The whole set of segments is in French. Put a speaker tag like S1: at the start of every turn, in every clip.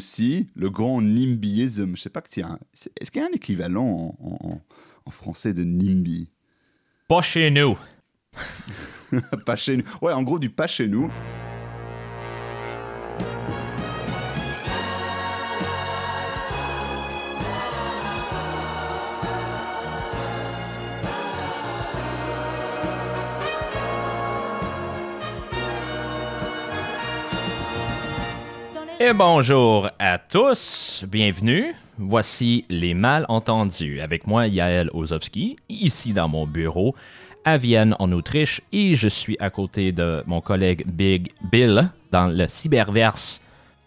S1: aussi le grand NIMBYisme. Je sais pas que tiens, est-ce qu'il y a un équivalent en, en français de NIMBY?
S2: Pas chez nous.
S1: pas chez nous. Ouais, en gros, du pas chez nous.
S2: Et bonjour à tous, bienvenue. Voici les malentendus. Avec moi, Yael Ozovski, ici dans mon bureau à Vienne, en Autriche, et je suis à côté de mon collègue Big Bill dans le cyberverse.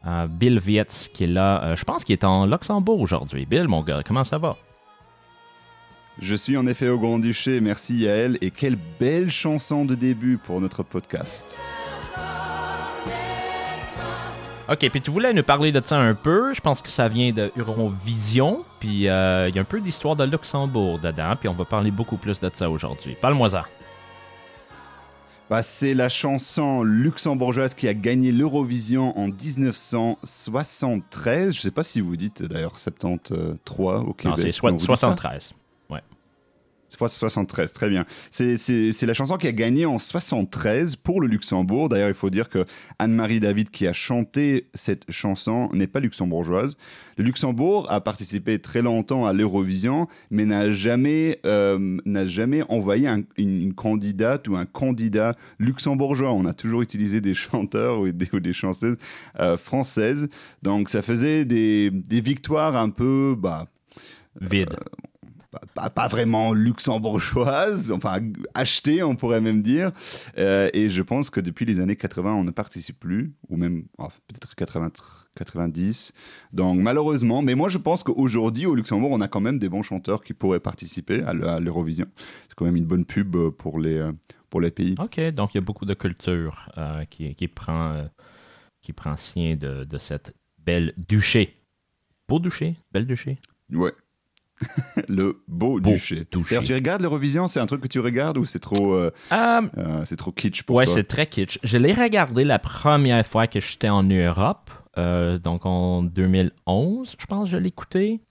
S2: Euh, Bill Vietz, qui est là, euh, je pense qu'il est en Luxembourg aujourd'hui. Bill, mon gars, comment ça va?
S1: Je suis en effet au Grand-Duché, merci Yael, et quelle belle chanson de début pour notre podcast.
S2: Ok, puis tu voulais nous parler de ça un peu. Je pense que ça vient de Eurovision. Puis euh, il y a un peu d'histoire de Luxembourg dedans. Puis on va parler beaucoup plus de ça aujourd'hui. Parle-moi ça.
S1: Bah, c'est la chanson luxembourgeoise qui a gagné l'Eurovision en 1973. Je sais pas si vous dites d'ailleurs 73 au Québec.
S2: Non, c'est 73.
S1: 73, très bien. C'est la chanson qui a gagné en 73 pour le Luxembourg. D'ailleurs, il faut dire que Anne-Marie David, qui a chanté cette chanson, n'est pas luxembourgeoise. Le Luxembourg a participé très longtemps à l'Eurovision, mais n'a jamais, euh, n'a jamais envoyé une, candidate ou un candidat luxembourgeois. On a toujours utilisé des chanteurs ou des, ou des chanteuses euh, françaises. Donc, ça faisait des, des victoires un peu... Bah,
S2: Vide. Euh,
S1: pas, vraiment luxembourgeoise, enfin achetée, on pourrait même dire. Euh, et je pense que depuis les années 80, on ne participe plus, ou même oh, peut-être 90. Donc malheureusement, mais moi je pense qu'aujourd'hui au Luxembourg, on a quand même des bons chanteurs qui pourraient participer à l'Eurovision. C'est quand même une bonne pub pour les, euh, pour les pays.
S2: Ok, donc il y a beaucoup de culture euh, qui, qui, prend, qui prend soin de, de cette belle duché. Beau duché, belle duché?
S1: Ouais, le beau, duché. tu regardes l'Eurovision, c'est un truc que tu regardes ou c'est trop, euh, euh, euh, c'est trop kitsch pour
S2: ouais,
S1: toi?
S2: Ouais, c'est très kitsch. Je l'ai regardé la première fois que j'étais en Europe, donc en 2011, je pense que je l'ai écouté.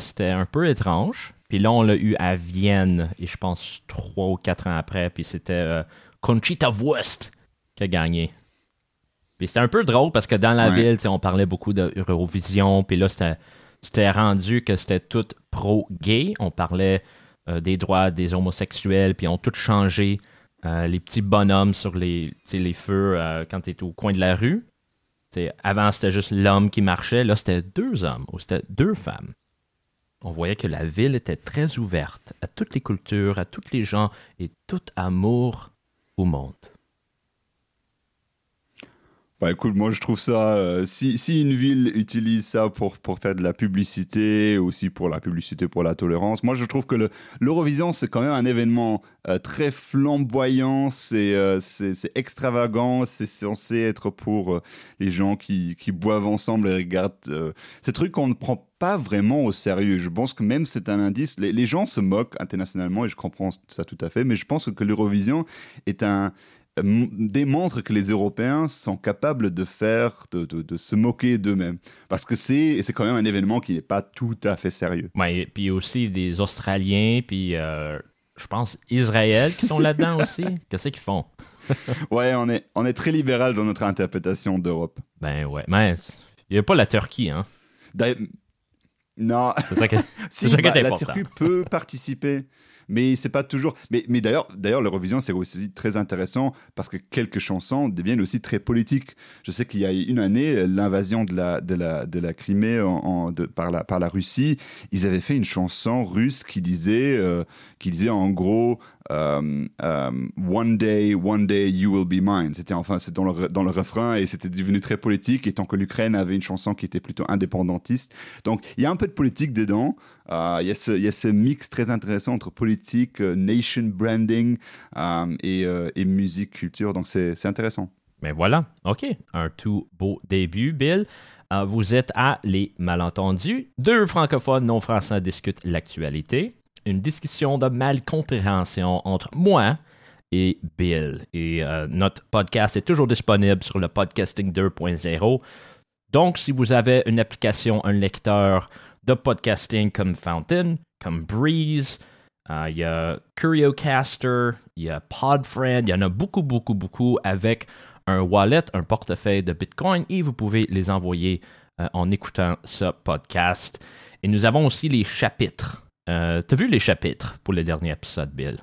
S2: C'était un peu étrange. Puis là, on l'a eu à Vienne, et je pense trois ou quatre ans après, puis c'était Conchita Wurst qui a gagné. Puis c'était un peu drôle parce que dans la ville, on parlait beaucoup d'Eurovision, puis là, c'était c'était rendu que c'était tout pro-gay. On parlait euh, des droits des homosexuels, puis on tout changé. Euh, les petits bonhommes sur les, feux euh, quand tu es au coin de la rue. avant, c'était juste l'homme qui marchait. Là, c'était deux hommes ou c'était deux femmes. On voyait que la ville était très ouverte à toutes les cultures, à tous les gens et tout amour au monde.
S1: Bah écoute, moi je trouve ça, euh, si, si, une ville utilise ça pour, pour faire de la publicité, aussi pour la publicité pour la tolérance, moi je trouve que l'Eurovision c'est quand même un événement euh, très flamboyant, euh, c'est c'est extravagant, c'est censé être pour les gens qui, qui, boivent ensemble et regardent. ces trucs qu'on ne prend pas vraiment au sérieux. Je pense que même c'est un indice, les, les gens se moquent internationalement et je comprends ça tout à fait, mais je pense que l'Eurovision est un démontre que les Européens sont capables de faire, de, de, se moquer d'eux-mêmes. Parce que c'est quand même un événement qui n'est pas tout à fait sérieux.
S2: Ouais, puis aussi des Australiens, puis euh, je pense Israël qui sont là-dedans aussi. Qu'est-ce qu'ils font?
S1: ouais, on est, on est très libéral dans notre interprétation d'Europe.
S2: Ben ouais, mais il n'y a pas la Turquie, hein?
S1: Non.
S2: C'est ça, que, c'est ça
S1: bah,
S2: La
S1: Turquie peut participer mais c'est pas toujours. Mais, mais d'ailleurs, d'ailleurs, l'Eurovision c'est aussi très intéressant parce que quelques chansons deviennent aussi très politiques. Je sais qu'il y a une année, l'invasion de la de la de la Crimée par la par la Russie, ils avaient fait une chanson russe qui disait euh, qui disait en gros euh, euh, One day, one day you will be mine. C'était enfin c'est dans le, refrain et c'était devenu très politique. Et tant que l'Ukraine avait une chanson qui était plutôt indépendantiste, donc il y a un peu de politique dedans. Euh, il, y a ce, mix très intéressant entre politique, nation branding et, et, musique, culture. Donc c'est intéressant.
S2: Mais voilà, ok, un tout beau début, Bill. vous êtes à Les Malentendus. Deux francophones non français discutent l'actualité une discussion de malcompréhension entre moi et Bill. Et euh, notre podcast est toujours disponible sur le podcasting 2.0. Donc, si vous avez une application, un lecteur de podcasting comme Fountain, comme Breeze, euh, il y a CurioCaster, il y a PodFriend, il y en a beaucoup, beaucoup, beaucoup avec un wallet, un portefeuille de Bitcoin et vous pouvez les envoyer euh, en écoutant ce podcast. Et nous avons aussi les chapitres. Euh, tu as vu les chapitres pour le dernier épisode, Bill?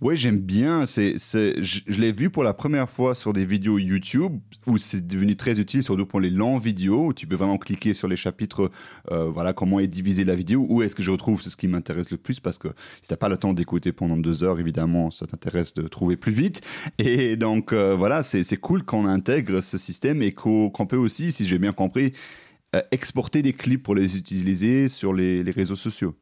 S1: Oui, j'aime bien. C'est, je, l'ai vu pour la première fois sur des vidéos YouTube où c'est devenu très utile, surtout pour les longs vidéos où tu peux vraiment cliquer sur les chapitres, euh, voilà comment est divisée la vidéo, où est-ce que je retrouve ce qui m'intéresse le plus? Parce que si tu n'as pas le temps d'écouter pendant deux heures, évidemment, ça t'intéresse de trouver plus vite. Et donc euh, voilà, c'est, cool qu'on intègre ce système et qu'on, peut aussi, si j'ai bien compris, euh, exporter des clips pour les utiliser sur les réseaux sociaux.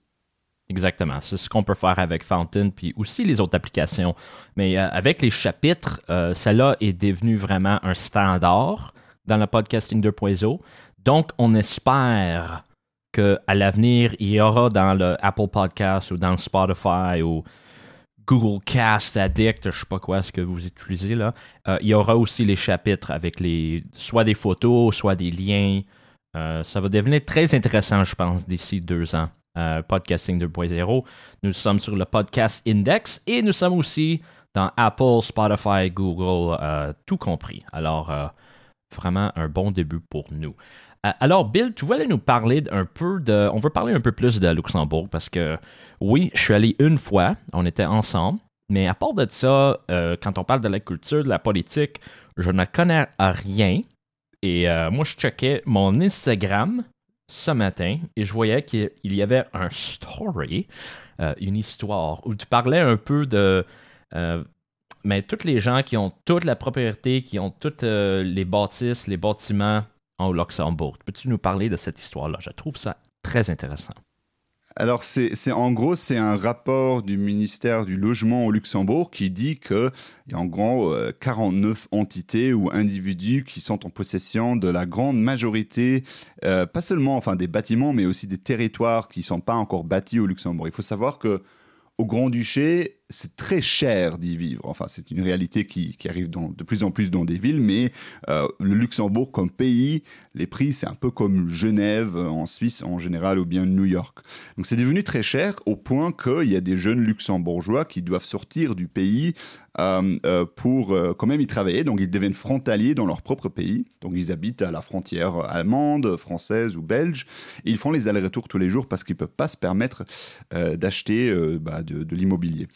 S2: Exactement. C'est ce qu'on peut faire avec Fountain, puis aussi les autres applications. Mais euh, avec les chapitres, euh, cela est devenu vraiment un standard dans le podcasting 2.0. Donc, on espère qu'à l'avenir, il y aura dans le Apple Podcast ou dans Spotify ou Google Cast Addict, je ne sais pas quoi ce que vous utilisez là, euh, il y aura aussi les chapitres avec les soit des photos, soit des liens. ça va devenir très intéressant, je pense, d'ici deux ans. Euh, podcasting 2.0. Nous sommes sur le Podcast Index et nous sommes aussi dans Apple, Spotify, Google, euh, tout compris. Alors, euh, vraiment un bon début pour nous. alors, Bill, tu voulais nous parler un peu de. On veut parler un peu plus de Luxembourg parce que, oui, je suis allé une fois, on était ensemble, mais à part de ça, quand on parle de la culture, de la politique, je ne connais rien. Et moi, je checkais mon Instagram ce matin et je voyais qu'il y avait un story, euh, une histoire, où tu parlais un peu de. Euh, mais tous les gens qui ont toute la propriété, qui ont toutes euh, les bâtisses, les bâtiments en Luxembourg. Peux-tu nous parler de cette histoire-là? Je trouve ça très intéressant.
S1: Alors, c'est en gros, c'est un rapport du ministère du Logement au Luxembourg qui dit qu'il y a en gros 49 entités ou individus qui sont en possession de la grande majorité, euh, pas seulement enfin, des bâtiments, mais aussi des territoires qui ne sont pas encore bâtis au Luxembourg. Il faut savoir que au Grand-Duché, c'est très cher d'y vivre. Enfin, c'est une réalité qui, arrive de plus en plus dans des villes, mais euh, le Luxembourg comme pays, les prix, c'est un peu comme Genève euh, en Suisse en général ou bien New York. Donc c'est devenu très cher au point qu'il y a des jeunes luxembourgeois qui doivent sortir du pays euh, pour quand même y travailler. Donc ils deviennent frontaliers dans leur propre pays. Donc ils habitent à la frontière allemande, française ou belge. ils font les allers-retours tous les jours parce qu'ils ne peuvent pas se permettre d'acheter bah, de l'immobilier.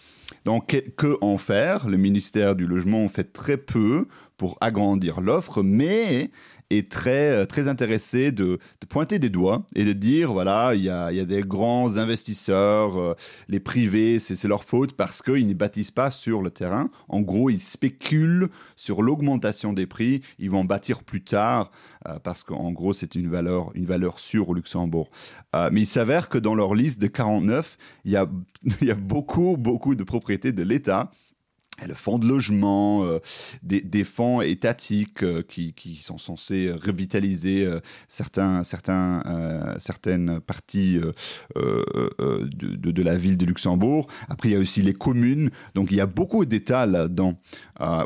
S1: Donc, que en faire Le ministère du Logement fait très peu pour agrandir l'offre, mais est très, euh, très intéressé de, pointer des doigts et de dire voilà, il y a, y a, des grands investisseurs, euh, les privés, c'est leur faute parce qu'ils ne bâtissent pas sur le terrain. En gros, ils spéculent sur l'augmentation des prix. Ils vont bâtir plus tard euh, parce qu'en gros, c'est une valeur, une valeur sûre au Luxembourg. mais il s'avère que dans leur liste de 49, il y a, il y a beaucoup, beaucoup de propriétés de l'État le fonds de logement, euh, des, fonds étatiques euh, qui, sont censés revitaliser euh, certains, certains, certaines parties de, la ville de Luxembourg. Après, il y a aussi les communes. Donc, il y a beaucoup d'États là-dedans.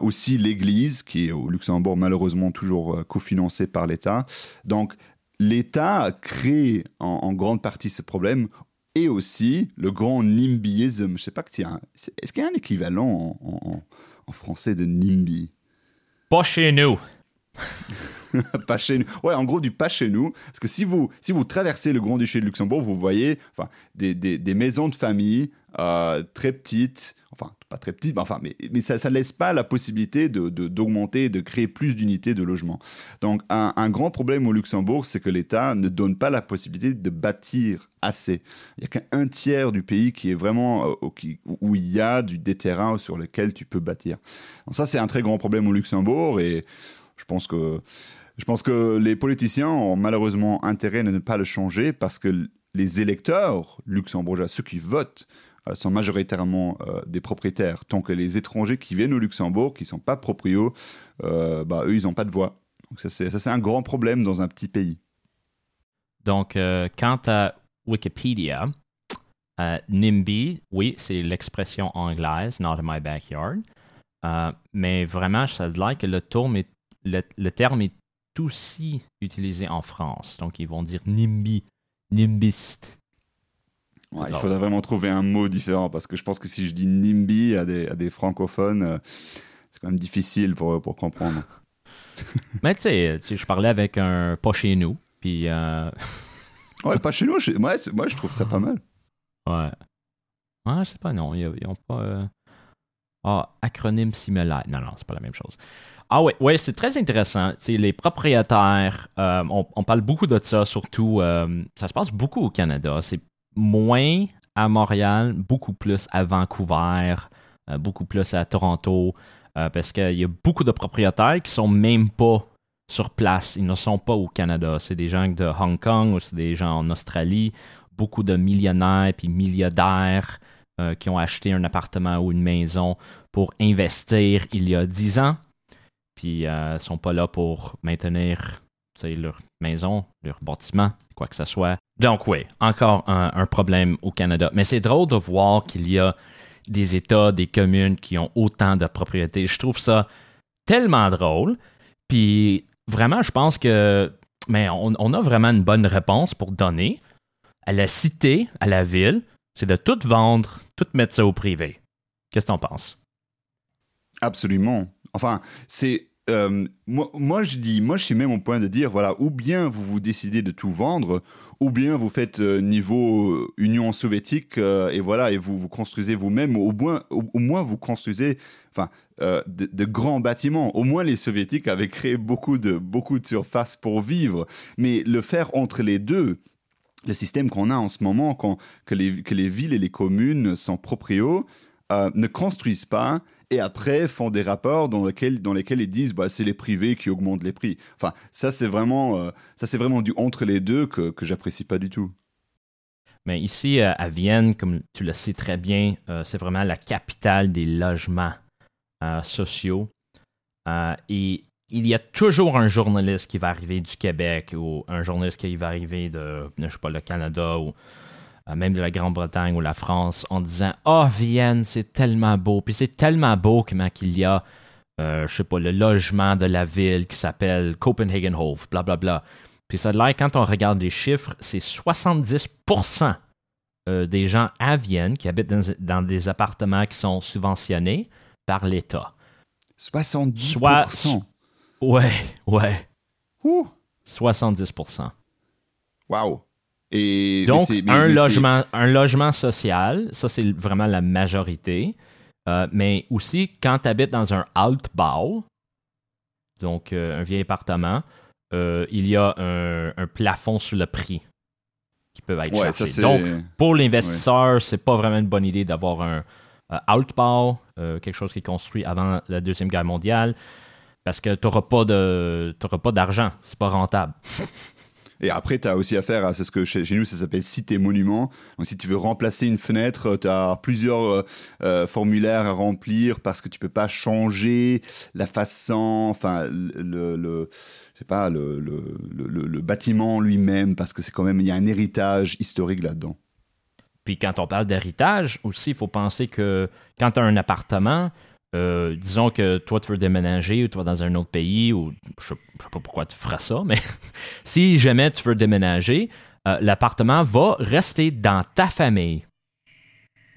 S1: aussi l'Église, qui est au Luxembourg malheureusement toujours cofinancée par l'État. Donc, l'État crée en, en, grande partie ce problème et aussi le grand NIMBYisme. Je sais pas que tiens, est-ce qu'il y a un équivalent en, français de NIMBY?
S2: Pas chez nous.
S1: pas chez nous. Ouais, en gros, du pas chez nous. Parce que si vous, si vous traversez le Grand-Duché de Luxembourg, vous voyez enfin, des, des, maisons de famille euh, très petites, enfin, pas très petites, mais, enfin, mais, mais ça ne laisse pas la possibilité d'augmenter, de, de, créer plus d'unités de logement. Donc, un, un, grand problème au Luxembourg, c'est que l'État ne donne pas la possibilité de bâtir assez. Il n'y a qu'un tiers du pays qui est vraiment euh, où il y a du, des terrains sur lesquels tu peux bâtir. Donc ça, c'est un très grand problème au Luxembourg et je pense que je pense que les politiciens ont malheureusement intérêt à ne pas le changer parce que les électeurs luxembourgeois, ceux qui votent, euh, sont majoritairement euh, des propriétaires, tant que les étrangers qui viennent au Luxembourg, qui ne sont pas proprios, euh, bah, eux, ils n'ont pas de voix. Donc ça, c'est un grand problème dans un petit pays.
S2: Donc, quant à Wikipédia, NIMBY, oui, c'est l'expression anglaise, not in my backyard. mais vraiment, ça a l'air que le, le, terme est aussi utilisé en France. Donc, ils vont dire NIMBY, NIMBIST.
S1: il faudrait vraiment trouver un mot différent parce que je pense que si je dis NIMBY à des, à des francophones, euh, c'est quand même difficile pour, pour comprendre.
S2: Mais tu sais, je parlais avec un pas chez nous, puis. Euh,
S1: ouais, pas chez nous, moi, moi je trouve ça pas mal.
S2: Ouais. Ouais, je sais pas, non, ils n'ont pas. Euh, ah, acronyme similaire. Non, non, c'est pas la même chose. Ah oui, ouais, c'est très intéressant. sais, les propriétaires, euh, on, parle beaucoup de ça, surtout, euh, ça se passe beaucoup au Canada. C'est moins à Montréal, beaucoup plus à Vancouver, euh, beaucoup plus à Toronto, parce qu'il y a beaucoup de propriétaires qui sont même pas sur place. Ils ne sont pas au Canada. C'est des gens de Hong Kong ou c'est des gens en Australie. Beaucoup de millionnaires puis milliardaires qui ont acheté un appartement ou une maison pour investir il y a 10 ans puis euh, sont pas là pour maintenir leur maison, leur bâtiment, quoi que ce soit. Donc oui, encore un, problème au Canada. Mais c'est drôle de voir qu'il y a des États, des communes qui ont autant de propriétés. Je trouve ça tellement drôle. Puis vraiment, je pense que mais on, on, a vraiment une bonne réponse pour donner à la cité, à la ville, c'est de tout vendre, tout mettre ça au privé. Qu'est-ce que t'en penses?
S1: Absolument. Enfin, c'est euh, moi, je dis, moi, je suis même au point de dire, voilà, ou bien vous vous décidez de tout vendre, ou bien vous faites euh, niveau euh, Union soviétique et voilà, et vous vous construisez vous-même, au moins, au, moins vous construisez, enfin, de, grands bâtiments. Au moins, les soviétiques avaient créé beaucoup de beaucoup de surface pour vivre, mais le faire entre les deux. Le système qu'on a en ce moment, quand, que, les, que les villes et les communes sont proprios, ne construisent pas et après font des rapports dans lesquels, dans lesquels ils disent bah, c'est les privés qui augmentent les prix. Enfin, ça c'est vraiment, euh, vraiment du entre les deux que, que j'apprécie pas du tout.
S2: Mais ici euh, à Vienne, comme tu le sais très bien, euh, c'est vraiment la capitale des logements sociaux. et il y a toujours un journaliste qui va arriver du Québec ou un journaliste qui va arriver de, je sais pas, le Canada ou euh, même de la Grande-Bretagne ou la France, en disant Oh, Vienne, c'est tellement beau. Puis c'est tellement beau qu'il y a, euh, je sais pas, le logement de la ville qui s'appelle Copenhagenhof, blablabla. Bla, bla. Puis ça a l'air, quand on regarde les chiffres, c'est 70% euh, des gens à Vienne qui habitent dans, des appartements qui sont subventionnés par l'État.
S1: 70%?
S2: ouais, ouais. Ouh. 70%.
S1: Wow.
S2: Donc, un, logement, un logement social, ça c'est vraiment la majorité. Euh, mais aussi, quand tu habites dans un Altbau, donc euh, un vieil appartement, euh, il y a un, plafond sur le prix qui peut être cherché. Donc, pour l'investisseur, c'est pas vraiment une bonne idée d'avoir un Altbau, quelque chose qui est construit avant la Deuxième Guerre mondiale, parce que tu n'auras pas d'argent. C'est pas rentable.
S1: Et après, tu as aussi affaire à ce que chez, nous, ça s'appelle cité monument. Donc, si tu veux remplacer une fenêtre, tu as plusieurs euh, euh, formulaires à remplir parce que tu peux pas changer la façon, enfin, le, le je sais pas, le, le, le bâtiment lui-même parce que c'est quand même, il y a un héritage historique là-dedans.
S2: Puis quand on parle d'héritage aussi, il faut penser que quand tu as un appartement, euh, disons que toi, tu veux déménager ou tu vas dans un autre pays, ou je ne sais pas pourquoi tu feras ça, mais si jamais tu veux déménager, euh, l'appartement va rester dans ta famille.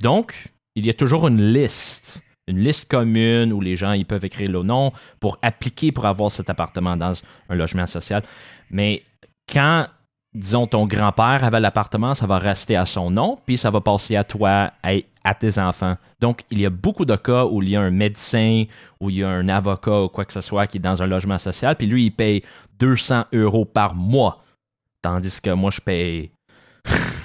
S2: Donc, il y a toujours une liste, une liste commune où les gens ils peuvent écrire le nom pour appliquer pour avoir cet appartement dans un logement social. Mais quand disons, ton grand-père avait l'appartement, ça va rester à son nom, puis ça va passer à toi, et à tes enfants. Donc, il y a beaucoup de cas où il y a un médecin, où il y a un avocat ou quoi que ce soit qui est dans un logement social, puis lui, il paye 200 euros par mois, tandis que moi, je paye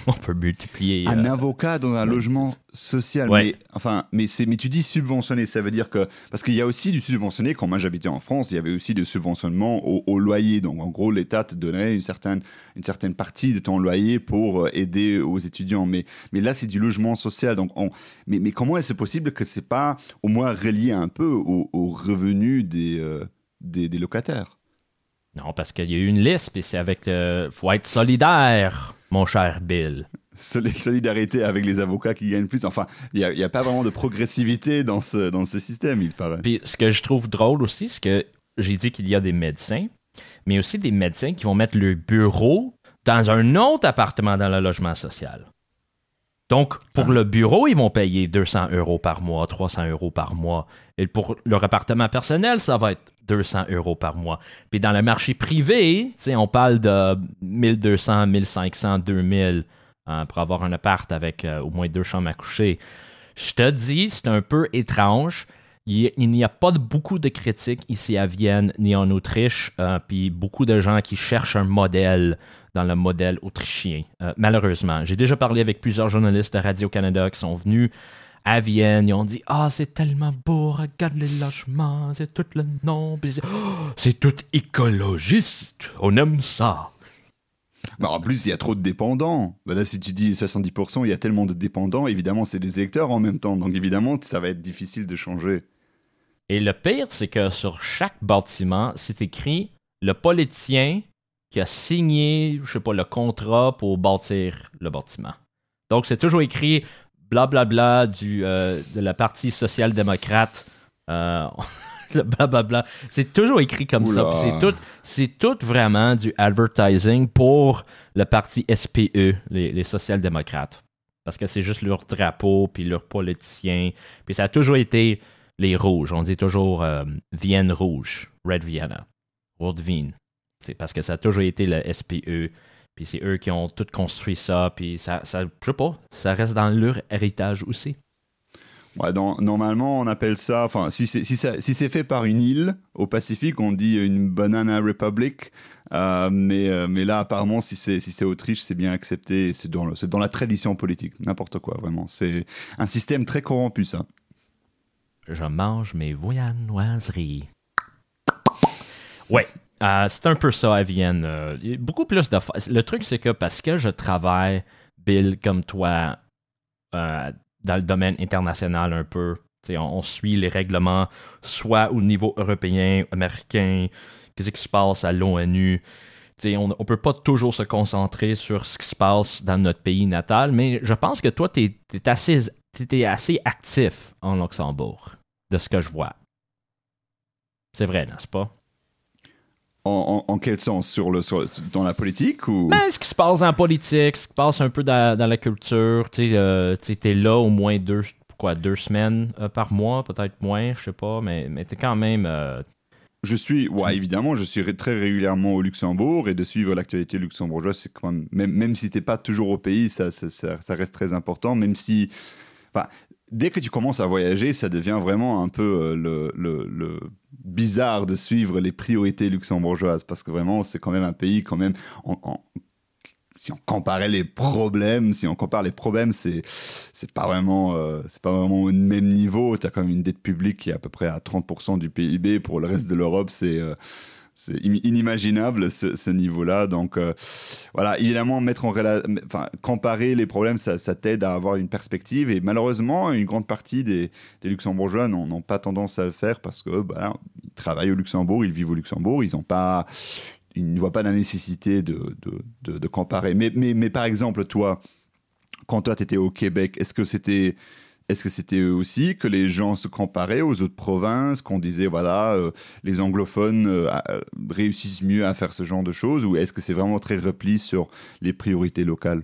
S2: on peut multiplier.
S1: Un euh, avocat dans un logement social. Mais, enfin, mais, mais tu dis subventionné, ça veut dire que. Parce qu'il y a aussi du subventionné, quand moi j'habitais en France, il y avait aussi du subventionnement au, loyer. Donc en gros, l'État te donnait une certaine, une certaine partie de ton loyer pour euh, aider aux étudiants. Mais, mais là, c'est du logement social. Donc on, mais, mais comment est-ce possible que c'est pas au moins relié un peu aux au revenus des, euh, des, des locataires?
S2: Non, parce qu'il y a eu une liste, puis c'est avec le. faut être solidaire mon cher Bill.
S1: Solidarité avec les avocats qui gagnent plus. Enfin, il n'y a, pas vraiment de progressivité dans ce, dans ce système, il paraît.
S2: Puis ce que je trouve drôle aussi, c'est que j'ai dit qu'il y a des médecins, mais aussi des médecins qui vont mettre leur bureau dans un autre appartement dans le logement social. Donc, pour le bureau, ils vont payer 200 euros par mois, 300 euros par mois. Et pour leur appartement personnel, ça va être 200 euros par mois. Puis dans le marché privé, on parle de 1200, 1500, 2000 pour avoir un appart avec euh, au moins deux chambres à coucher. Je te dis, c'est un peu étrange. Il n'y a pas beaucoup de critiques ici à Vienne ni en Autriche, euh, puis beaucoup de gens qui cherchent un modèle dans le modèle autrichien, euh, malheureusement. J'ai déjà parlé avec plusieurs journalistes de Radio-Canada qui sont venus à Vienne, ils ont dit Ah, c'est tellement beau, regarde les logements, c'est tout le nom, oh, c'est tout écologiste, on aime ça.
S1: Mais en plus, il y a trop de dépendants. Ben là, si tu dis 70%, il y a tellement de dépendants, évidemment, c'est des électeurs en même temps. Donc, évidemment, ça va être difficile de changer.
S2: Et le pire, c'est que sur chaque bâtiment, c'est écrit le politicien qui a signé, je sais pas, le contrat pour bâtir le bâtiment. Donc, c'est toujours écrit blablabla bla, bla, du, euh, de la partie social-démocrate. Euh, blablabla. C'est toujours écrit comme ça. C'est tout, c'est tout vraiment du advertising pour le parti SPE, les, les social-démocrates. Parce que c'est juste leur drapeau, puis leurs politiciens. Puis ça a toujours été les rouges. On dit toujours euh, Vienne rouge, Red Vienna, Rot Wien. C'est parce que ça a toujours été le SPE. Puis c'est eux qui ont tout construit ça. Puis ça, ça, je sais pas, ça reste dans leur héritage aussi.
S1: Ouais, normalement, on appelle ça, enfin, si c'est si si fait par une île au Pacifique, on dit une Banana Republic. Euh, mais, euh, mais là, apparemment, si c'est si Autriche, c'est bien accepté. C'est dans, dans la tradition politique. N'importe quoi, vraiment. C'est un système très corrompu, ça
S2: je mange mes voyanoiseries. Ouais, euh, c'est un peu ça à Vienne. Euh, beaucoup plus de. Le truc, c'est que parce que je travaille, Bill, comme toi, euh, dans le domaine international un peu, on, on, suit les règlements, soit au niveau européen, américain, qu'est-ce qui se passe à l'ONU. on ne peut pas toujours se concentrer sur ce qui se passe dans notre pays natal, mais je pense que toi, tu es, assez tu assez actif en Luxembourg, de ce que je vois. C'est vrai, n'est-ce pas?
S1: En, quel sens? Sur le, Dans la politique ou?
S2: Ben, Ce qui se passe en politique, ce qui se passe un peu dans, la culture. Tu euh, es là au moins deux, quoi, deux semaines euh, par mois, peut-être moins, je sais pas, mais, mais tu es quand même. Euh,
S1: je suis, ouais, évidemment, je suis très régulièrement au Luxembourg et de suivre l'actualité luxembourgeoise, c'est quand même, même, même si t'es pas toujours au pays, ça, ça, ça, reste très important, même si dès que tu commences à voyager, ça devient vraiment un peu euh, le, bizarre de suivre les priorités luxembourgeoises parce que vraiment, c'est quand même un pays, quand même, si on comparait les problèmes, si on compare les problèmes, c'est c'est pas vraiment euh, c'est pas vraiment au même niveau. Tu as quand même une dette publique qui est à peu près à 30% du PIB. Pour le reste de l'Europe, c'est euh, c'est inimaginable ce, niveau-là. Donc euh, voilà, évidemment, mettre en enfin, comparer les problèmes, ça, t'aide à avoir une perspective. Et malheureusement, une grande partie des, Luxembourgeois n'ont pas tendance à le faire parce que bah, ils travaillent au Luxembourg, ils vivent au Luxembourg, ils n'ont pas, ils ne voient pas la nécessité de, de, de comparer. Mais, mais, mais par exemple, toi, quand toi tu étais au Québec, est-ce que c'était est-ce que c'était eux aussi que les gens se comparaient aux autres provinces, qu'on disait, voilà, euh, les anglophones euh, euh, réussissent mieux à faire ce genre de choses, ou est-ce que c'est vraiment très repli sur les priorités locales?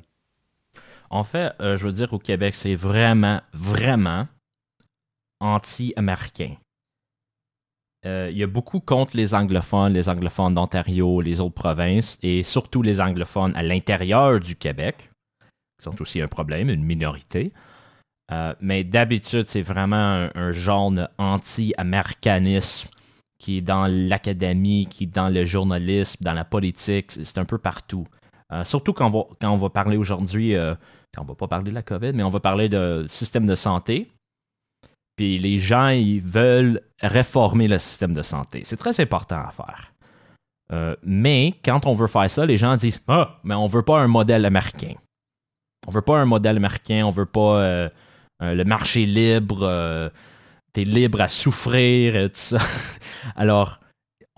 S2: En fait, je veux dire, au Québec, c'est vraiment, vraiment anti-américain. Il y a beaucoup contre les anglophones, les anglophones d'Ontario, les autres provinces, et surtout les anglophones à l'intérieur du Québec, qui sont aussi un problème, une minorité. Euh, mais d'habitude, c'est vraiment un, genre anti-américanisme qui est dans l'académie, qui est dans le journalisme, dans la politique, c'est un peu partout. Euh, surtout quand on va, quand on va parler aujourd'hui, euh, on va pas parler de la COVID, mais on va parler de système de santé. Puis les gens, ils veulent réformer le système de santé. C'est très important à faire. mais quand on veut faire ça, les gens disent Ah, mais on veut pas un modèle américain. On veut pas un modèle américain, on veut pas euh, le marché libre, euh, tu es libre à souffrir, et tout ça. Alors,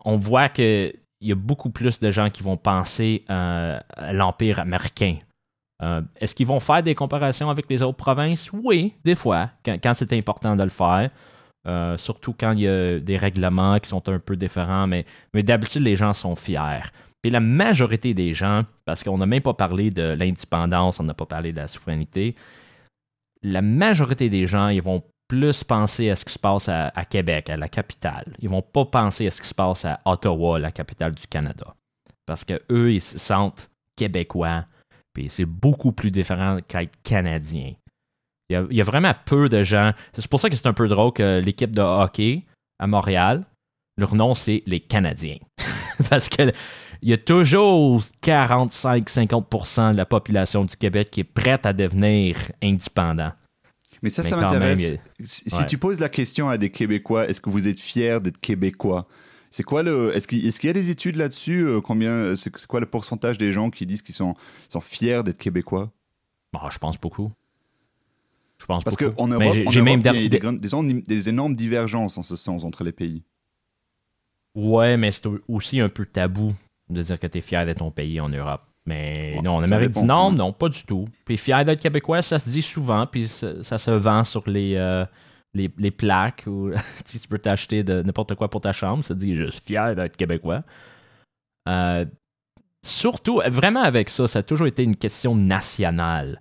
S2: on voit qu'il y a beaucoup plus de gens qui vont penser euh, à l'Empire américain. Est-ce qu'ils vont faire des comparaisons avec les autres provinces? Oui, des fois, quand, c'est important de le faire. euh, surtout quand il y a des règlements qui sont un peu différents, mais, mais d'habitude, les gens sont fiers. Et la majorité des gens, parce qu'on n'a même pas parlé de l'indépendance, on n'a pas parlé de la souveraineté, la majorité des gens, ils vont plus penser à ce qui se passe à, Québec, à la capitale. Ils vont pas penser à ce qui se passe à Ottawa, la capitale du Canada. Parce que eux, ils se sentent québécois, puis c'est beaucoup plus différent qu'être canadien. Il y, a, vraiment peu de gens. C'est pour ça que c'est un peu drôle que l'équipe de hockey à Montréal, leur nom, c'est les Canadiens. Parce que il y a toujours 45-50% de la population du Québec qui est prête à devenir indépendant.
S1: Mais ça, ça m'intéresse. Si tu poses la question à des Québécois, est-ce que vous êtes fiers d'être Québécois? C'est quoi le Est-ce qu'il y a des études là-dessus euh, Combien C'est quoi le pourcentage des gens qui disent qu'ils sont, sont fiers d'être québécois?
S2: Bah, Je pense beaucoup. Je pense
S1: Parce qu'en Europe, il y a des, des, énormes divergences en ce sens entre les pays.
S2: Ouais, mais c'est aussi un peu tabou de dire que tu es fier de ton pays en Europe. Mais non, en Amérique du Nord, non, pas du tout. Puis fier d'être québécois, ça se dit souvent, puis ça, se vend sur les, euh, les, plaques ou tu peux t'acheter de n'importe quoi pour ta chambre. Ça dit juste fier d'être québécois. Euh, surtout, vraiment avec ça, ça a toujours été une question nationale.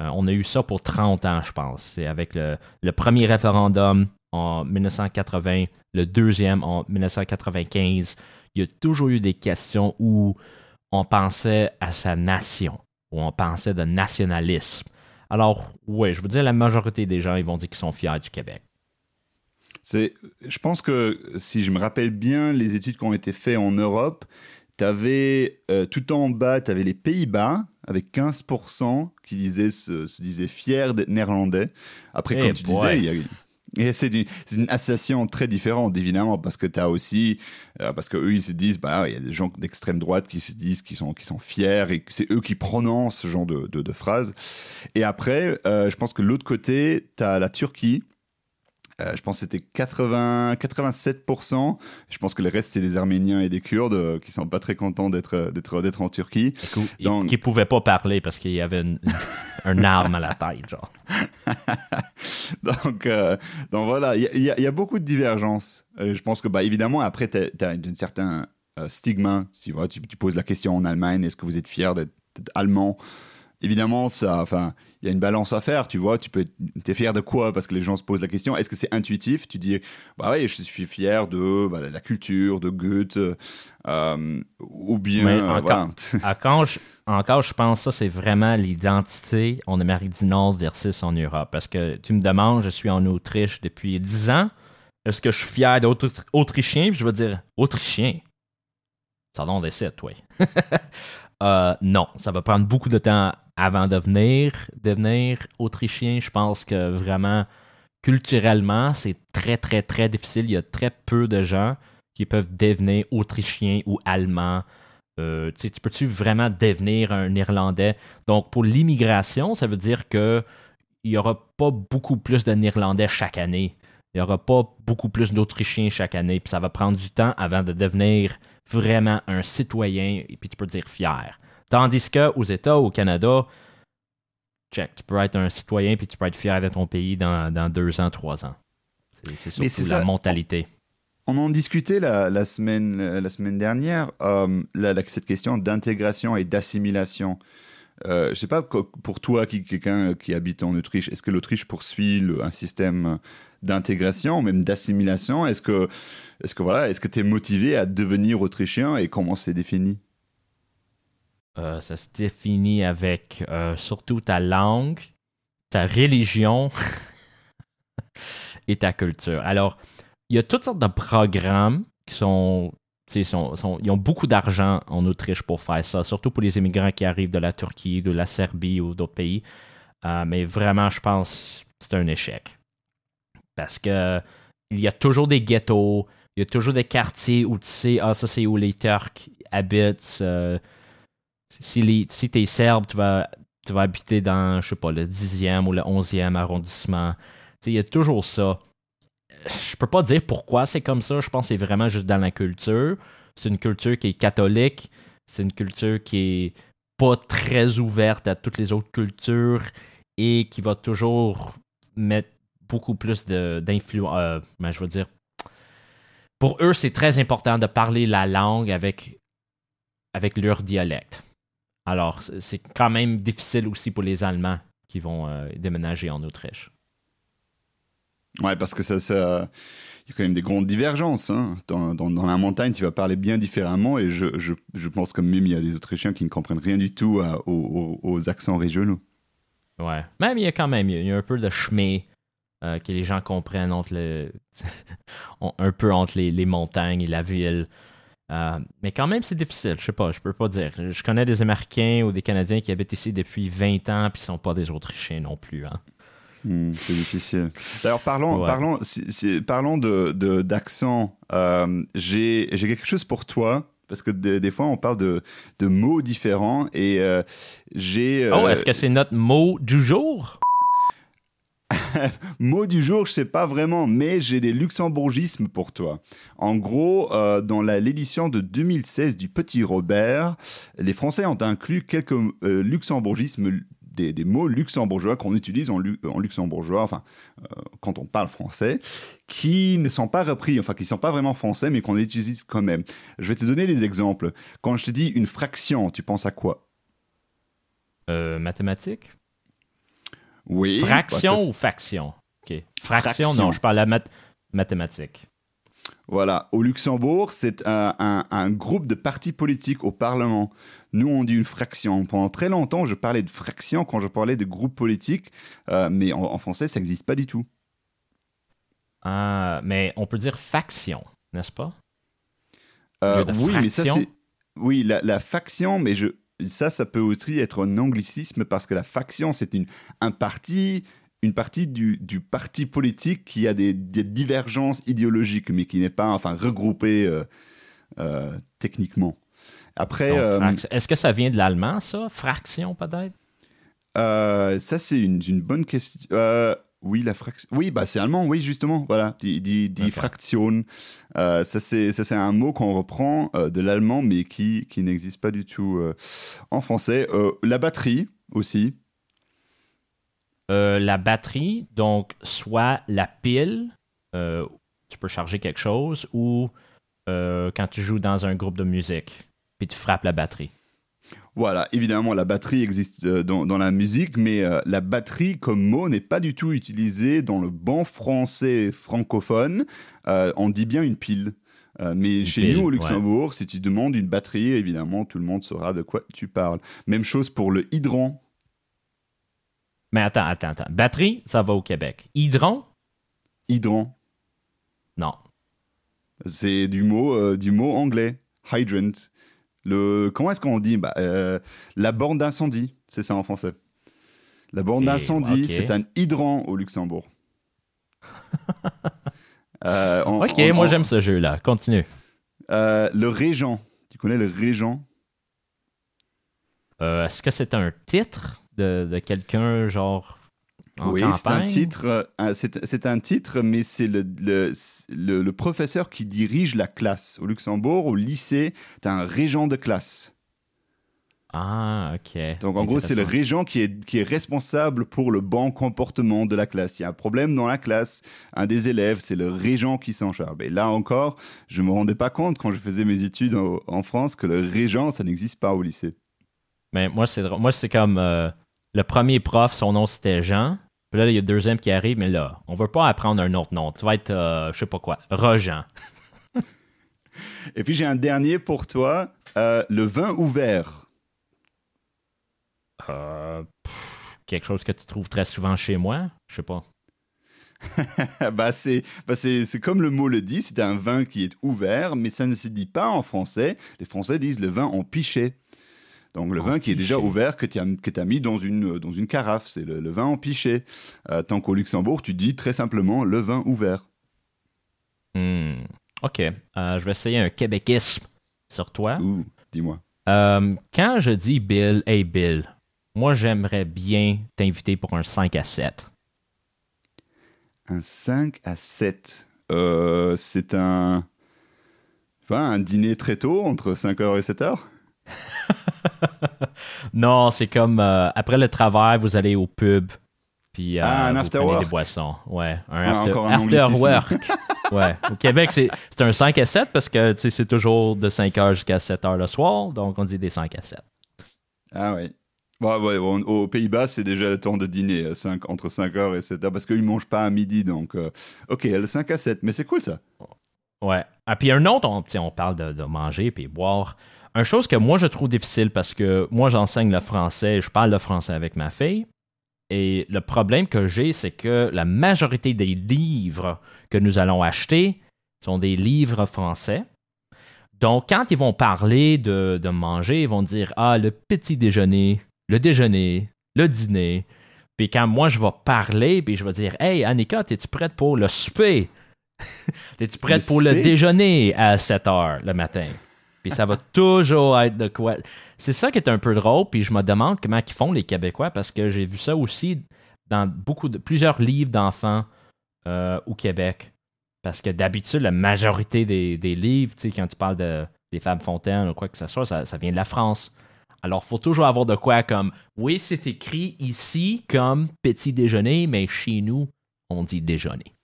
S2: Euh, on a eu ça pour 30 ans, je pense. C'est avec le, le, premier référendum en 1980, le deuxième en 1995. Il y a toujours eu des questions où on pensait à sa nation, où on pensait de nationalisme. Alors, oui, je vous dis, la majorité des gens, ils vont dire qu'ils sont fiers du Québec.
S1: C'est, je pense que si je me rappelle bien les études qui ont été faites en Europe, tu avais euh, tout en bas, tu avais les Pays-Bas avec 15% qui disaient, se, disaient fiers d'être néerlandais. Après, eh comme tu disais, il y a et c'est une, association très différente, évidemment, parce que tu as aussi, euh, parce qu'eux, ils se disent, bah, il y a des gens d'extrême droite qui se disent qu'ils sont, qui sont fiers et c'est eux qui prononcent ce genre de, de, phrases. Et après, euh, je pense que l'autre côté, tu as la Turquie. Euh, je pense que c'était 80, 87%. Je pense que le reste, c'est les Arméniens et des Kurdes qui sont pas très contents d'être, d'être, d'être en Turquie.
S2: Donc... Qui pouvaient pas parler parce qu'il y avait une, un arme à la tête, genre.
S1: donc, euh, donc voilà, il y, y, a beaucoup de divergences. Euh, je pense que, bah, évidemment, après, tu as, un certain euh, stigma. Si voilà, tu, tu, poses la question en Allemagne, est-ce que vous êtes fier d'être allemand? Évidemment, ça, enfin, il y a une balance à faire, tu vois. Tu peux, es fier de quoi? Parce que les gens se posent la question. Est-ce que c'est intuitif? Tu dis, bah oui, je suis fier de bah, la culture, de Goethe, euh, ou bien,
S2: encore, encore, je, encore, je pense que ça, c'est vraiment l'identité en Amérique du Nord versus en Europe. Parce que tu me demandes, je suis en Autriche depuis 10 ans. Est-ce que je suis fier d'être autrichien? je veux dire, autrichien. Ça donne des toi. Euh, non, ça va prendre beaucoup de temps avant de venir, devenir autrichien. Je pense que vraiment, culturellement, c'est très, très, très difficile. Il y a très peu de gens qui peuvent devenir autrichiens ou allemands. Euh, tu peux-tu vraiment devenir un Irlandais? Donc, pour l'immigration, ça veut dire que il n'y aura pas beaucoup plus de Néerlandais chaque année. Il n'y aura pas beaucoup plus d'Autrichiens chaque année. Puis ça va prendre du temps avant de devenir vraiment un citoyen et puis tu peux dire fier. Tandis qu'aux États, au Canada, check, tu peux être un citoyen puis tu peux être fier de ton pays dans, deux ans, trois ans. C'est surtout la mentalité.
S1: On en discutait la, semaine, la semaine dernière, euh, cette question d'intégration et d'assimilation. Euh, je ne sais pas, pour toi, qui, quelqu'un qui habite en Autriche, est-ce que l'Autriche poursuit un système d'intégration, même d'assimilation Est-ce que, est-ce que voilà, est-ce que tu es motivé à devenir autrichien et comment c'est défini?
S2: Euh, Ça se définit avec euh, surtout ta langue, ta religion et ta culture. Alors, il y a toutes sortes de programmes qui sont sont, sont, ils ont beaucoup d'argent en Autriche pour faire ça, surtout pour les immigrants qui arrivent de la Turquie, de la Serbie ou d'autres pays. Euh, mais vraiment, je pense que c'est un échec. Parce que il y a toujours des ghettos, il y a toujours des quartiers où tu sais, ah, ça c'est où les Turcs habitent. Euh, si, si tu es serbe, tu vas, tu vas habiter dans, je sais pas, le 10e ou le 11e arrondissement. il y a toujours ça. Je peux pas dire pourquoi c'est comme ça. Je pense que c'est vraiment juste dans la culture. C'est une culture qui est catholique. C'est une culture qui est pas très ouverte à toutes les autres cultures et qui va toujours mettre beaucoup plus d'influence. Euh, ben, je veux dire, pour eux, c'est très important de parler la langue avec, avec leur dialecte. Alors, c'est quand même difficile aussi pour les Allemands qui vont euh, déménager en Autriche.
S1: Ouais, parce que ça, ça, il y a quand même des grandes divergences. Hein. Dans, dans, la montagne, tu vas parler bien différemment, et je, je, je pense que même il y a des Autrichiens qui ne comprennent rien du tout aux, aux, accents régionaux.
S2: Ouais, même il y a quand même il y a un peu de chemin euh, que les gens comprennent entre le, un peu entre les, les, montagnes et la ville. Euh, mais quand même, c'est difficile. Je sais pas, je peux pas dire. Je connais des Américains ou des Canadiens qui habitent ici depuis 20 ans puis sont pas des Autrichiens non plus. Hein.
S1: Hmm, c'est difficile. D'ailleurs, parlons, parlons, parlons de, d'accent. Euh, j'ai, quelque chose pour toi. Parce que des fois, on parle de, de mots différents et euh, j'ai.
S2: oh, est-ce que c'est notre mot du jour?
S1: Mot du jour, je sais pas vraiment, mais j'ai des luxembourgismes pour toi. En gros, euh, dans l'édition de 2016 du Petit Robert, les Français ont inclus quelques euh, luxembourgismes des, mots luxembourgeois qu'on utilise en, luxembourgeois, enfin, euh, quand on parle français, qui ne sont pas repris, enfin, qui ne sont pas vraiment français, mais qu'on utilise quand même. Je vais te donner des exemples. Quand je te dis une fraction, tu penses à quoi?
S2: Mathématiques?
S1: Oui.
S2: Fraction bah, ou faction? OK. Fraction, non, je parle à mat mathématiques.
S1: Voilà, au Luxembourg, c'est un, groupe de partis politiques au Parlement. Nous, on dit une fraction. Pendant très longtemps, je parlais de fraction quand je parlais de groupe politique, euh, mais en, français, ça n'existe pas du tout.
S2: Ah, mais on peut dire faction, n'est-ce pas?
S1: Euh, oui, mais ça, c'est. Oui, la, la, faction, mais je, ça, ça peut aussi être un anglicisme parce que la faction, c'est une, un parti, une partie du, du, parti politique qui a des, divergences idéologiques, mais qui n'est pas enfin regroupé euh, euh, techniquement. Après,
S2: euh, est-ce que ça vient de l'allemand, ça? Fraction, peut-être?
S1: Ça, c'est une, une, bonne question. Oui, la fraction. Oui, bah c'est allemand, oui, justement. Voilà, die, die, die Fraktion. Euh, ça, c'est un mot qu'on reprend euh, de l'allemand, mais qui, qui n'existe pas du tout euh, en français. la batterie aussi.
S2: la batterie, donc, soit la pile, tu peux charger quelque chose, ou quand tu joues dans un groupe de musique, puis tu frappes la batterie.
S1: Voilà, évidemment, la batterie existe euh, dans, la musique, mais euh, la batterie comme mot n'est pas du tout utilisée dans le bon français francophone. Euh, on dit bien une pile. mais chez nous, au Luxembourg, si tu demandes une batterie, évidemment, tout le monde saura de quoi tu parles. Même chose pour le hydrant.
S2: Mais attends, attends, attends. Batterie, ça va au Québec. Hydrant
S1: Hydrant.
S2: Non.
S1: C'est du mot, du mot anglais. Hydrant. Le, comment est-ce qu'on dit? Bah, euh, La borne d'incendie, c'est ça en français. La borne d'incendie, c'est un hydrant au Luxembourg.
S2: Euh, ok, moi j'aime ce jeu-là. Continue.
S1: Euh, le régent. Tu connais le régent?
S2: Est-ce que c'est un titre de, de quelqu'un, genre
S1: oui, c'est un titre, euh, c'est un titre, mais c'est le, le, professeur qui dirige la classe. Au Luxembourg, au lycée, tu as un régent de classe.
S2: Ah, ok.
S1: Donc en gros, c'est le régent qui est, qui est responsable pour le bon comportement de la classe. Il y a un problème dans la classe, un des élèves, c'est le régent qui s'en charge. Et là encore, je ne me rendais pas compte quand je faisais mes études en, France que le régent, ça n'existe pas au lycée.
S2: Mais moi, c'est moi c'est comme euh, le premier prof, son nom c'était Jean. Puis là, il y a le deuxième qui arrive, mais là, on veut pas apprendre un autre nom. Tu vas être, euh, je sais pas quoi, Rojan.
S1: Et puis j'ai un dernier pour toi, euh, le vin ouvert.
S2: Euh, quelque chose que tu trouves très souvent chez moi, je sais pas.
S1: bah c'est bah c'est comme le mot le dit, c'est un vin qui est ouvert, mais ça ne se dit pas en français. Les Français disent le vin en pichet. Donc le vin qui est déjà ouvert, que tu as, mis dans une, dans une carafe, c'est le, vin en pichet. Euh, tant qu'au Luxembourg, tu dis très simplement le vin ouvert.
S2: Hmm. Ok, euh, je vais essayer un québéquisme sur toi.
S1: dis-moi.
S2: Euh, quand je dis Bill, hey Bill, moi j'aimerais bien t'inviter pour un 5 à 7.
S1: Un 5 à 7 C'est un... un dîner très tôt, entre 5h et 7h
S2: non, c'est comme euh, après le travail, vous allez au pub, Puis euh,
S1: Ah, un
S2: vous
S1: after
S2: prenez
S1: work.
S2: des boissons. Ouais, un
S1: Ouais,
S2: after,
S1: encore un
S2: after
S1: anglicisme.
S2: work. ouais. Au Québec, c'est un 5 à 7 parce que c'est toujours de 5 h jusqu'à 7 h le soir. Donc, on dit des 5 à 7.
S1: Ah oui. Ouais, ouais, au- aux Pays-Bas, c'est déjà le temps de dîner, euh, entre 5h et 7h, parce qu'ils ne mangent pas à midi, donc... euh, ok, le 5 à 7, mais c'est cool ça.
S2: Ouais. Ah, puis un autre, on parle de, de manger puis boire. Une chose que moi, je trouve difficile parce que moi, j'enseigne le français, je parle le français avec ma fille. Et le problème que j'ai, c'est que la majorité des livres que nous allons acheter sont des livres français. Donc, quand ils vont parler de, de manger, ils vont dire Ah, le petit déjeuner, le déjeuner, le dîner. Puis quand moi, je vais parler, puis je vais dire Hey, Annika, es-tu prête pour le souper? Es-tu prête
S1: Le
S2: pour le déjeuner à 7 heures le matin? Puis ça va toujours être de quoi. C'est ça qui est un peu drôle, puis je me demande comment ils font les Québécois, parce que j'ai vu ça aussi dans beaucoup de plusieurs livres d'enfants euh, au Québec. Parce que d'habitude, la majorité des, des livres, tu sais, quand tu parles de, des femmes fontaines ou quoi que ce soit, ça, ça vient de la France. Alors, faut toujours avoir de quoi comme oui, c'est écrit ici comme petit déjeuner, mais chez nous, on dit déjeuner.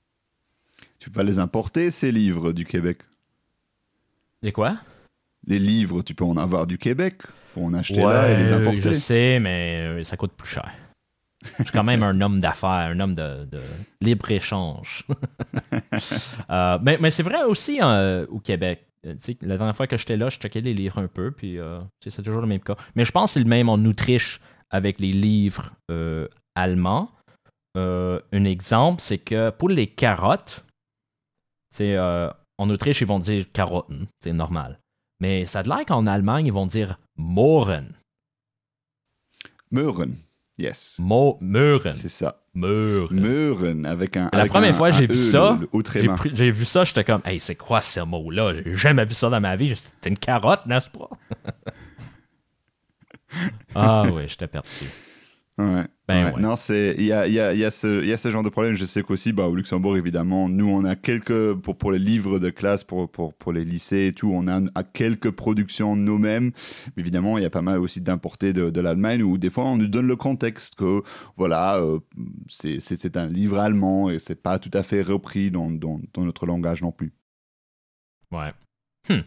S1: Tu peux pas les importer, ces livres du Québec?
S2: C'est quoi?
S1: Les livres, tu peux en avoir du Québec. faut en acheter là et les
S2: je
S1: importer.
S2: sais, mais euh, ça coûte plus cher. Je suis quand même un homme d'affaires, un homme de, de libre-échange. Euh, mais mais c'est vrai aussi euh, au Québec. La dernière fois que j'étais là, je checkais les livres un peu, puis euh, c'est toujours le même cas. Mais je pense que c'est le même en Autriche avec les livres allemands. Un exemple, c'est que pour les carottes, c'est euh, en Autriche, ils vont dire carotten, c'est normal. Mais ça a l'air qu'en Allemagne, ils vont dire Mohren.
S1: Möhren. Yes.
S2: Mo Möhren.
S1: C'est ça.
S2: Möhren.
S1: Möhren avec un.
S2: La
S1: avec
S2: première
S1: un-
S2: fois que vu
S1: E,
S2: ça, j'ai vu ça, j'étais comme, hey, c'est quoi ce mot-là? J'ai jamais vu ça dans ma vie. C'était une carotte, n'est-ce pas? ah oui, j'étais perdu.
S1: Ouais.
S2: Ben
S1: ouais.
S2: ouais.
S1: Non, c'est il y a, il y, a, y, a ce, il y a ce genre de problème. Je sais qu'aussi, bah, au Luxembourg, évidemment, nous, on a quelques pour pour les livres de classe, pour pour, pour les lycées et tout, on a, a quelques productions nous-mêmes. Mais évidemment, il y a pas mal aussi d'importer de, de l'Allemagne où des fois, on nous donne le contexte que voilà, euh, c'est c'est c'est un livre allemand et c'est pas tout à fait repris dans, dans, dans notre langage non plus.
S2: Ouais. Hmm.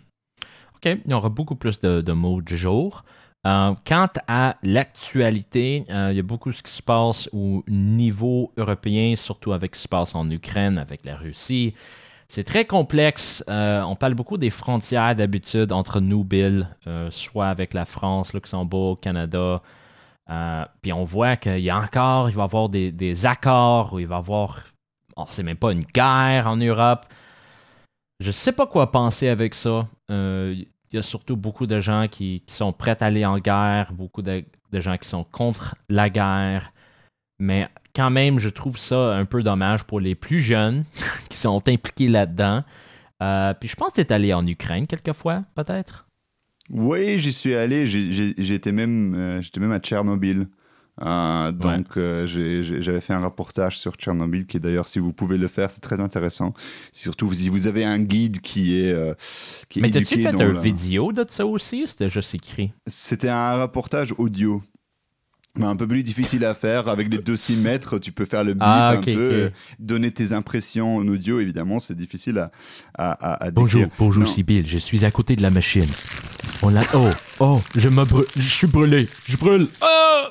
S2: OK, il y aura beaucoup plus de, de mots du jour. Euh, quant à l'actualité, euh, il y a beaucoup ce qui se passe au niveau européen, surtout avec ce qui se passe en Ukraine, avec la Russie. C'est très complexe. Euh, on parle beaucoup des frontières d'habitude entre nous, Bill, soit avec la France, Luxembourg, Canada. Puis on voit qu'il y a encore, il va y avoir des, accords, où il va y avoir, on sait même pas, une guerre en Europe. Je sais pas quoi penser avec ça. Il y a surtout beaucoup de gens qui, sont prêts à aller en guerre, beaucoup de, gens qui sont contre la guerre. Mais quand même, je trouve ça un peu dommage pour les plus jeunes qui sont impliqués là-dedans. Euh, puis je pense que tu es allé en Ukraine quelquefois, peut-être?
S1: Oui, j'y suis allé. J'étais même, euh, j'étais même à Tchernobyl. Euh, donc, euh, j'avais fait un reportage sur Tchernobyl qui, d'ailleurs, si vous pouvez le faire, c'est très intéressant. Surtout si vous avez un guide qui est, euh, qui est
S2: Mais t'as-tu fait un
S1: la-
S2: vidéo de ça aussi ou c'était juste écrit?
S1: C'était un reportage audio. Mais un peu plus difficile à faire. Avec les docimètres, tu peux faire le bip
S2: Ah,
S1: un
S2: ok,
S1: peu,
S2: ok.
S1: euh, donner tes impressions en audio. Évidemment, c'est difficile à, à, à, à
S2: Bonjour,
S1: décrire.
S2: bonjour. Sibyl, je suis à côté de la machine. On l'a. Oh, oh, je me brûle, je suis brûlé, je brûle. Oh!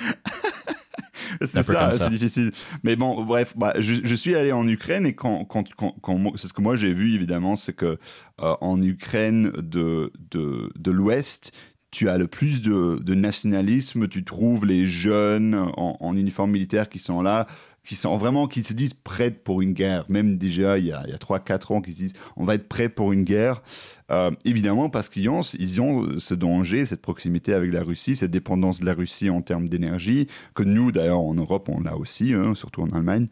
S1: C'est ça, c'est difficile. Mais bon, bref, bah, je, je suis allé en Ukraine et quand, quand, quand, c'est ce que moi j'ai vu évidemment, c'est que euh, en Ukraine de, de, de l'Ouest, tu as le plus de, de nationalisme, tu trouves les jeunes en, en uniforme militaire qui sont là, qui sont vraiment, qui se disent prêts pour une guerre. Même déjà, il y a, il y a 3-4 ans, qui se disent on va être prêts pour une guerre. Euh, évidemment, parce qu'ils ont, ils ont ce danger, cette proximité avec la Russie, cette dépendance de la Russie en termes d'énergie, que nous, d'ailleurs, en Europe, on l'a aussi, hein, surtout en Allemagne.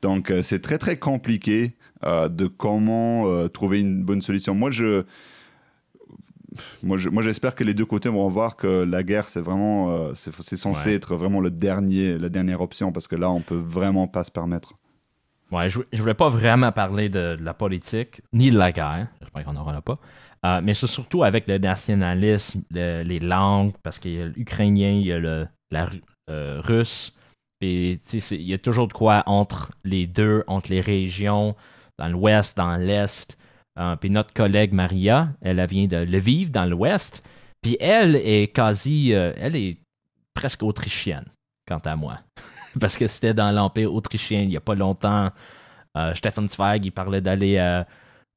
S1: Donc, euh, c'est très, très compliqué euh, de comment trouver une bonne solution. Moi, je. Moi, je- j'espère que les deux côtés vont voir que la guerre, c'est vraiment, euh, c'est censé
S2: Ouais.
S1: être vraiment le dernier, la dernière option, parce que là, on peut vraiment pas se permettre.
S2: Ouais, je, je voulais pas vraiment parler de, de la politique, ni de la guerre. J'espère qu'on n'en aura pas. Euh, mais c'est surtout avec le nationalisme, le- les langues, parce qu'il y a l'ukrainien, il y a le, la euh, russe, Puis, il y a toujours de quoi entre les deux, entre les régions, dans l'ouest, dans l'est. Euh, puis notre collègue Maria, elle, vient de Lviv, dans l'ouest. Puis elle est quasi, euh, elle est presque autrichienne, quant à moi. Parce que c'était dans l'Empire autrichien il n'y a pas longtemps. Euh, Stefan Zweig, il parlait d'aller à,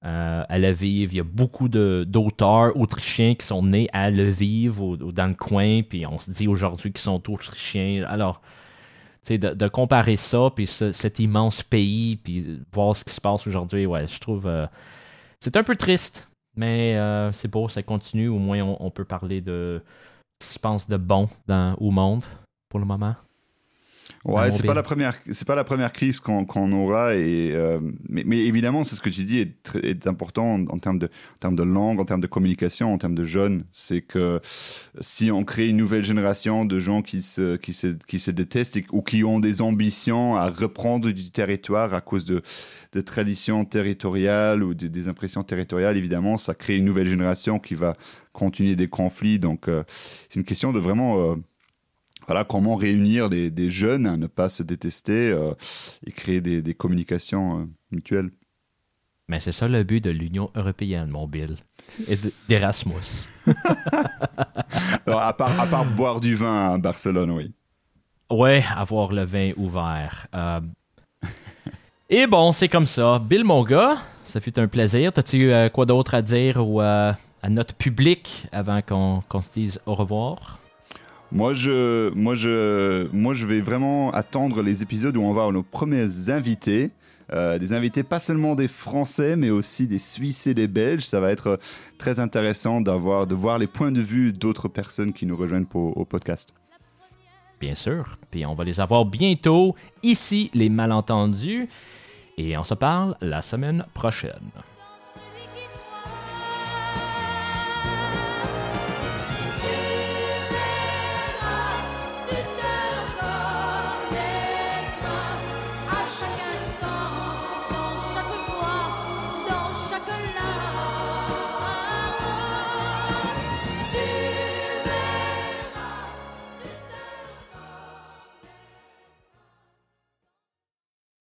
S2: à Lviv. Il y a beaucoup d'auteurs autrichiens qui sont nés à Lviv ou, dans le coin. Puis on se dit aujourd'hui qu'ils sont autrichiens. Alors, de, de, comparer ça, puis cet immense pays, puis voir ce qui se passe aujourd'hui, ouais, je trouve. C'est un peu triste, mais euh, c'est beau, ça continue. Au moins, on, peut parler de ce de bon dans, au monde pour le moment.
S1: Ouais, c'est pas la première, c'est pas la première crise qu'on aura et euh, mais, mais, évidemment c'est ce que tu dis est, très, est important en, termes de en termes de langue, en termes de communication, en termes de jeunes, c'est que si on crée une nouvelle génération de gens qui se qui se qui se détestent ou qui ont des ambitions à reprendre du territoire à cause de de traditions territoriales ou de, des impressions territoriales, évidemment, ça crée une nouvelle génération qui va continuer des conflits. Donc euh, c'est une question de vraiment euh, voilà, comment réunir des, jeunes à ne pas se détester euh, et créer des, communications euh, mutuelles.
S2: Mais c'est ça le but de l'Union européenne, mon Bill. Et d'Erasmus.
S1: à, part, à part boire du vin à Barcelone, oui.
S2: Ouais, avoir le vin ouvert. Euh. Et bon, c'est comme ça. Bill, mon gars, ça fut un plaisir. T'as-tu quoi d'autre à dire ou, à notre public avant qu'on se dise au revoir?
S1: Moi je, moi, je, moi, je vais vraiment attendre les épisodes où on va avoir nos premiers invités. Euh, des invités pas seulement des Français, mais aussi des Suisses et des Belges. Ça va être très intéressant d'avoir, de voir les points de vue d'autres personnes qui nous rejoignent au podcast.
S2: Bien sûr. Puis on va les avoir bientôt ici, les malentendus. Et on se parle la semaine prochaine.